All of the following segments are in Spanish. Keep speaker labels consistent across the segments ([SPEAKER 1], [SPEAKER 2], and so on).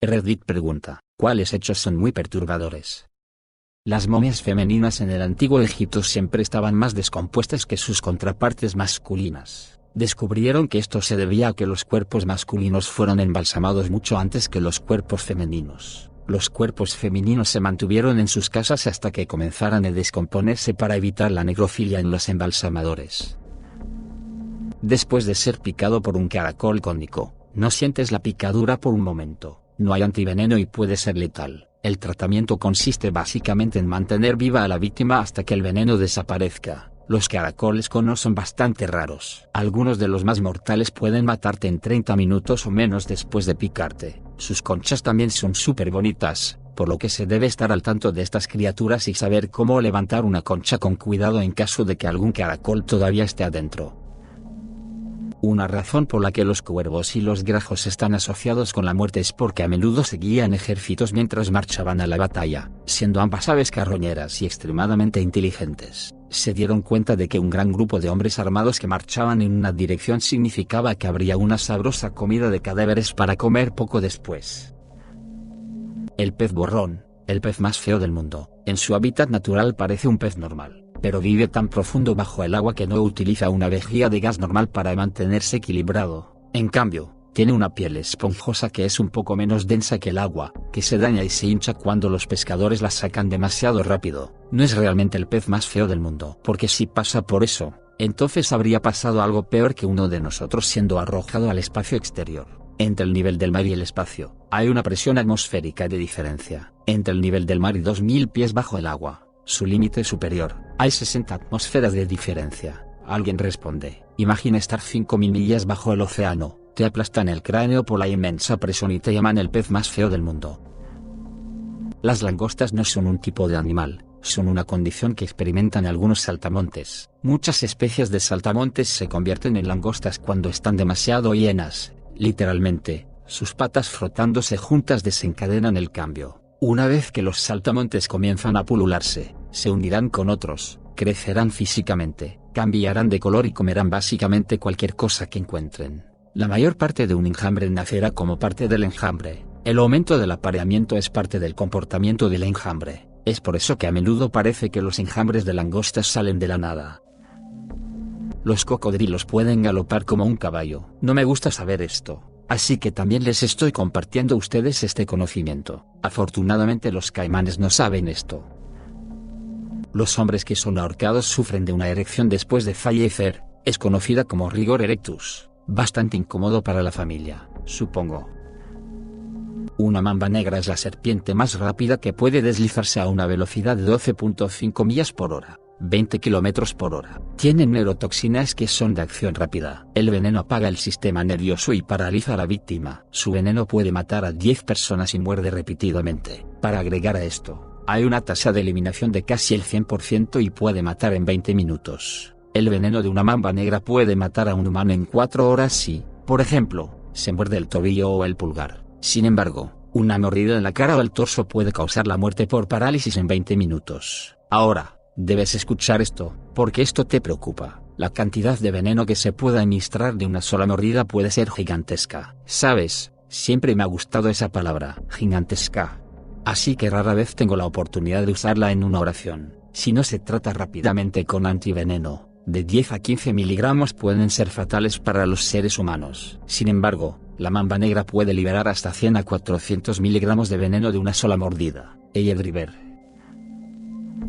[SPEAKER 1] Reddit pregunta, ¿cuáles hechos son muy perturbadores? Las momias femeninas en el antiguo Egipto siempre estaban más descompuestas que sus contrapartes masculinas. Descubrieron que esto se debía a que los cuerpos masculinos fueron embalsamados mucho antes que los cuerpos femeninos. Los cuerpos femeninos se mantuvieron en sus casas hasta que comenzaran a descomponerse para evitar la necrofilia en los embalsamadores. Después de ser picado por un caracol cónico, no sientes la picadura por un momento, no hay antiveneno y puede ser letal. El tratamiento consiste básicamente en mantener viva a la víctima hasta que el veneno desaparezca. Los caracoles cono son bastante raros. Algunos de los más mortales pueden matarte en 30 minutos o menos después de picarte. Sus conchas también son súper bonitas, por lo que se debe estar al tanto de estas criaturas y saber cómo levantar una concha con cuidado en caso de que algún caracol todavía esté adentro. Una razón por la que los cuervos y los grajos están asociados con la muerte es porque a menudo seguían ejércitos mientras marchaban a la batalla, siendo ambas aves carroñeras y extremadamente inteligentes. Se dieron cuenta de que un gran grupo de hombres armados que marchaban en una dirección significaba que habría una sabrosa comida de cadáveres para comer poco después. El pez borrón, el pez más feo del mundo, en su hábitat natural parece un pez normal pero vive tan profundo bajo el agua que no utiliza una vejiga de gas normal para mantenerse equilibrado. En cambio, tiene una piel esponjosa que es un poco menos densa que el agua, que se daña y se hincha cuando los pescadores la sacan demasiado rápido. No es realmente el pez más feo del mundo, porque si pasa por eso, entonces habría pasado algo peor que uno de nosotros siendo arrojado al espacio exterior. Entre el nivel del mar y el espacio, hay una presión atmosférica de diferencia, entre el nivel del mar y 2000 pies bajo el agua su límite superior, hay 60 atmósferas de diferencia. Alguien responde, imagina estar 5.000 millas bajo el océano, te aplastan el cráneo por la inmensa presión y te llaman el pez más feo del mundo. Las langostas no son un tipo de animal, son una condición que experimentan algunos saltamontes. Muchas especies de saltamontes se convierten en langostas cuando están demasiado llenas, literalmente, sus patas frotándose juntas desencadenan el cambio. Una vez que los saltamontes comienzan a pulularse, se unirán con otros, crecerán físicamente, cambiarán de color y comerán básicamente cualquier cosa que encuentren. La mayor parte de un enjambre nacerá como parte del enjambre. El aumento del apareamiento es parte del comportamiento del enjambre. Es por eso que a menudo parece que los enjambres de langostas salen de la nada. Los cocodrilos pueden galopar como un caballo. No me gusta saber esto, así que también les estoy compartiendo a ustedes este conocimiento. Afortunadamente los caimanes no saben esto. Los hombres que son ahorcados sufren de una erección después de fallecer, es conocida como rigor erectus, bastante incómodo para la familia, supongo. Una mamba negra es la serpiente más rápida que puede deslizarse a una velocidad de 12.5 millas por hora, 20 km por hora. Tienen neurotoxinas que son de acción rápida. El veneno apaga el sistema nervioso y paraliza a la víctima. Su veneno puede matar a 10 personas y muerde repetidamente. Para agregar a esto, hay una tasa de eliminación de casi el 100% y puede matar en 20 minutos. El veneno de una mamba negra puede matar a un humano en 4 horas si, por ejemplo, se muerde el tobillo o el pulgar. Sin embargo, una mordida en la cara o el torso puede causar la muerte por parálisis en 20 minutos. Ahora, debes escuchar esto, porque esto te preocupa. La cantidad de veneno que se pueda administrar de una sola mordida puede ser gigantesca. Sabes, siempre me ha gustado esa palabra, gigantesca así que rara vez tengo la oportunidad de usarla en una oración. Si no se trata rápidamente con antiveneno, de 10 a 15 miligramos pueden ser fatales para los seres humanos. Sin embargo, la mamba negra puede liberar hasta 100 a 400 miligramos de veneno de una sola mordida. Ella River.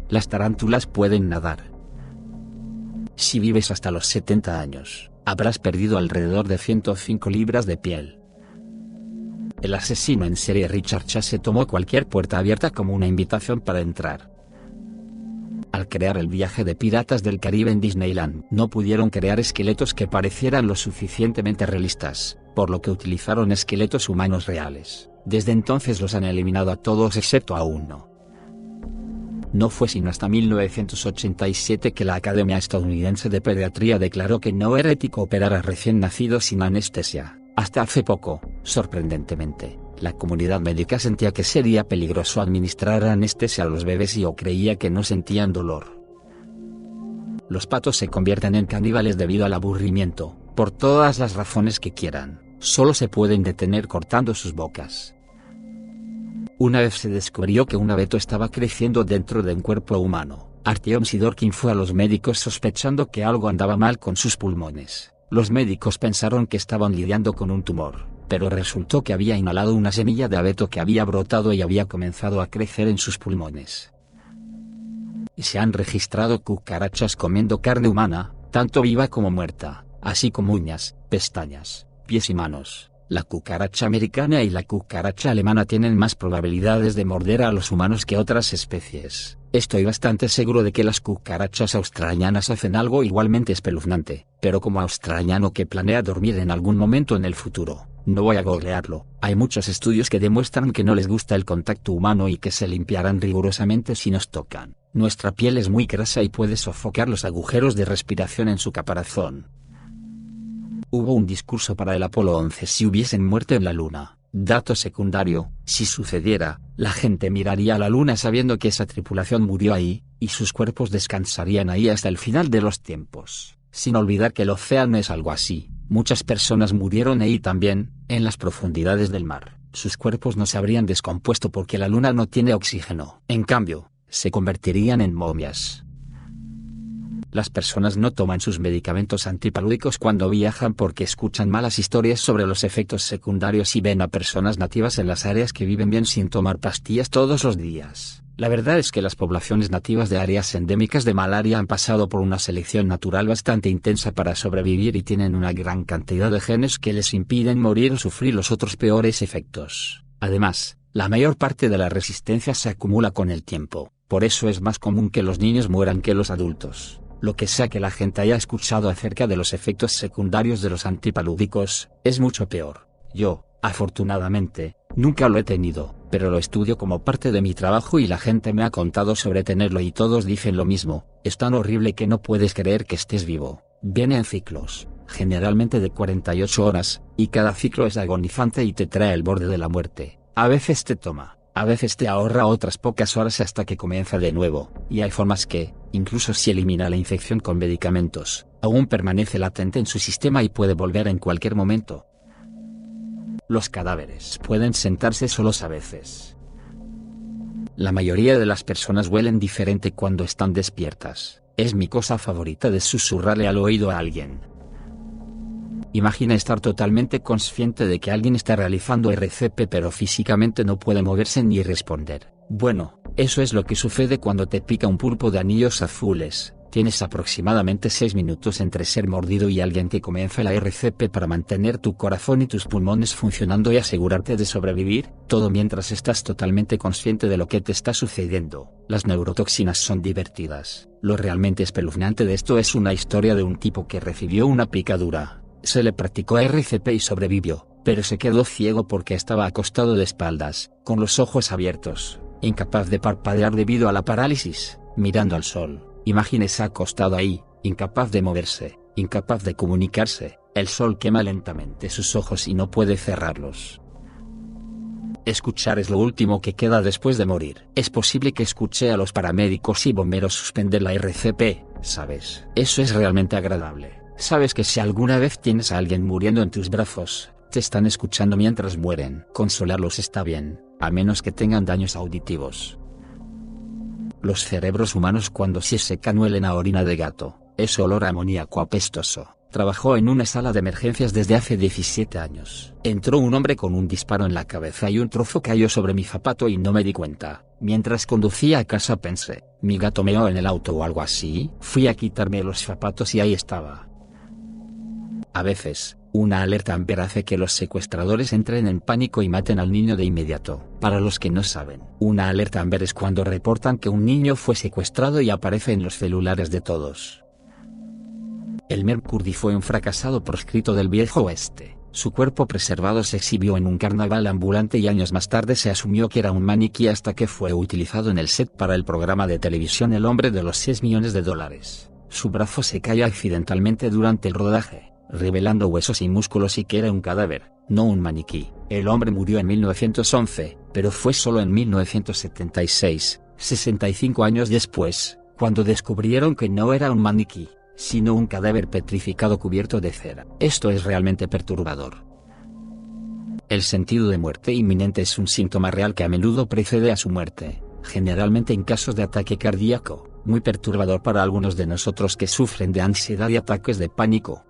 [SPEAKER 1] Las tarántulas pueden nadar. Si vives hasta los 70 años, habrás perdido alrededor de 105 libras de piel. El asesino en serie Richard Chase tomó cualquier puerta abierta como una invitación para entrar. Al crear el viaje de Piratas del Caribe en Disneyland, no pudieron crear esqueletos que parecieran lo suficientemente realistas, por lo que utilizaron esqueletos humanos reales. Desde entonces los han eliminado a todos excepto a uno. No fue sino hasta 1987 que la Academia Estadounidense de Pediatría declaró que no era ético operar a recién nacidos sin anestesia. Hasta hace poco, sorprendentemente, la comunidad médica sentía que sería peligroso administrar anestesia a los bebés y o creía que no sentían dolor. Los patos se convierten en caníbales debido al aburrimiento, por todas las razones que quieran, solo se pueden detener cortando sus bocas. Una vez se descubrió que un abeto estaba creciendo dentro de un cuerpo humano. Artyom Sidorkin fue a los médicos sospechando que algo andaba mal con sus pulmones. Los médicos pensaron que estaban lidiando con un tumor, pero resultó que había inhalado una semilla de abeto que había brotado y había comenzado a crecer en sus pulmones. Se han registrado cucarachas comiendo carne humana, tanto viva como muerta, así como uñas, pestañas, pies y manos. La cucaracha americana y la cucaracha alemana tienen más probabilidades de morder a los humanos que otras especies. Estoy bastante seguro de que las cucarachas australianas hacen algo igualmente espeluznante, pero como australiano que planea dormir en algún momento en el futuro, no voy a googlearlo. Hay muchos estudios que demuestran que no les gusta el contacto humano y que se limpiarán rigurosamente si nos tocan. Nuestra piel es muy grasa y puede sofocar los agujeros de respiración en su caparazón. Hubo un discurso para el Apolo 11 si hubiesen muerto en la Luna. Dato secundario, si sucediera, la gente miraría a la Luna sabiendo que esa tripulación murió ahí, y sus cuerpos descansarían ahí hasta el final de los tiempos. Sin olvidar que el océano es algo así, muchas personas murieron ahí también, en las profundidades del mar. Sus cuerpos no se habrían descompuesto porque la Luna no tiene oxígeno. En cambio, se convertirían en momias. Las personas no toman sus medicamentos antipalúdicos cuando viajan porque escuchan malas historias sobre los efectos secundarios y ven a personas nativas en las áreas que viven bien sin tomar pastillas todos los días. La verdad es que las poblaciones nativas de áreas endémicas de malaria han pasado por una selección natural bastante intensa para sobrevivir y tienen una gran cantidad de genes que les impiden morir o sufrir los otros peores efectos. Además, la mayor parte de la resistencia se acumula con el tiempo, por eso es más común que los niños mueran que los adultos. Lo que sea que la gente haya escuchado acerca de los efectos secundarios de los antipalúdicos, es mucho peor. Yo, afortunadamente, nunca lo he tenido, pero lo estudio como parte de mi trabajo y la gente me ha contado sobre tenerlo y todos dicen lo mismo, es tan horrible que no puedes creer que estés vivo. Viene en ciclos, generalmente de 48 horas, y cada ciclo es agonizante y te trae el borde de la muerte. A veces te toma, a veces te ahorra otras pocas horas hasta que comienza de nuevo, y hay formas que, incluso si elimina la infección con medicamentos, aún permanece latente en su sistema y puede volver en cualquier momento. Los cadáveres pueden sentarse solos a veces. La mayoría de las personas huelen diferente cuando están despiertas. Es mi cosa favorita de susurrarle al oído a alguien. Imagina estar totalmente consciente de que alguien está realizando RCP pero físicamente no puede moverse ni responder. Bueno, eso es lo que sucede cuando te pica un pulpo de anillos azules. Tienes aproximadamente 6 minutos entre ser mordido y alguien que comienza la RCP para mantener tu corazón y tus pulmones funcionando y asegurarte de sobrevivir, todo mientras estás totalmente consciente de lo que te está sucediendo. Las neurotoxinas son divertidas. Lo realmente espeluznante de esto es una historia de un tipo que recibió una picadura se le practicó RCP y sobrevivió, pero se quedó ciego porque estaba acostado de espaldas, con los ojos abiertos, incapaz de parpadear debido a la parálisis, mirando al sol. Imagínese acostado ahí, incapaz de moverse, incapaz de comunicarse, el sol quema lentamente sus ojos y no puede cerrarlos. Escuchar es lo último que queda después de morir. Es posible que escuche a los paramédicos y bomberos suspender la RCP, ¿sabes? Eso es realmente agradable. Sabes que si alguna vez tienes a alguien muriendo en tus brazos, te están escuchando mientras mueren. Consolarlos está bien, a menos que tengan daños auditivos. Los cerebros humanos cuando se secan huelen a orina de gato, es olor amoníaco apestoso. Trabajó en una sala de emergencias desde hace 17 años. Entró un hombre con un disparo en la cabeza y un trozo cayó sobre mi zapato y no me di cuenta. Mientras conducía a casa pensé, mi gato meó en el auto o algo así. Fui a quitarme los zapatos y ahí estaba. A veces, una alerta Amber hace que los secuestradores entren en pánico y maten al niño de inmediato. Para los que no saben, una alerta Amber es cuando reportan que un niño fue secuestrado y aparece en los celulares de todos. El Mercury fue un fracasado proscrito del viejo oeste. Su cuerpo preservado se exhibió en un carnaval ambulante y años más tarde se asumió que era un maniquí hasta que fue utilizado en el set para el programa de televisión El hombre de los 6 millones de dólares. Su brazo se cae accidentalmente durante el rodaje revelando huesos y músculos y que era un cadáver, no un maniquí. El hombre murió en 1911, pero fue solo en 1976, 65 años después, cuando descubrieron que no era un maniquí, sino un cadáver petrificado cubierto de cera. Esto es realmente perturbador. El sentido de muerte inminente es un síntoma real que a menudo precede a su muerte, generalmente en casos de ataque cardíaco, muy perturbador para algunos de nosotros que sufren de ansiedad y ataques de pánico.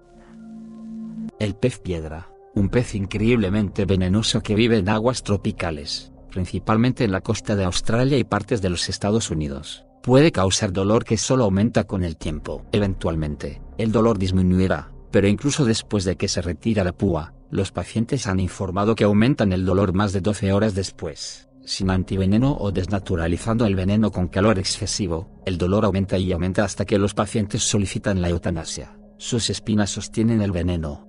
[SPEAKER 1] El pez piedra, un pez increíblemente venenoso que vive en aguas tropicales, principalmente en la costa de Australia y partes de los Estados Unidos, puede causar dolor que solo aumenta con el tiempo. Eventualmente, el dolor disminuirá, pero incluso después de que se retira la púa, los pacientes han informado que aumentan el dolor más de 12 horas después. Sin antiveneno o desnaturalizando el veneno con calor excesivo, el dolor aumenta y aumenta hasta que los pacientes solicitan la eutanasia. Sus espinas sostienen el veneno,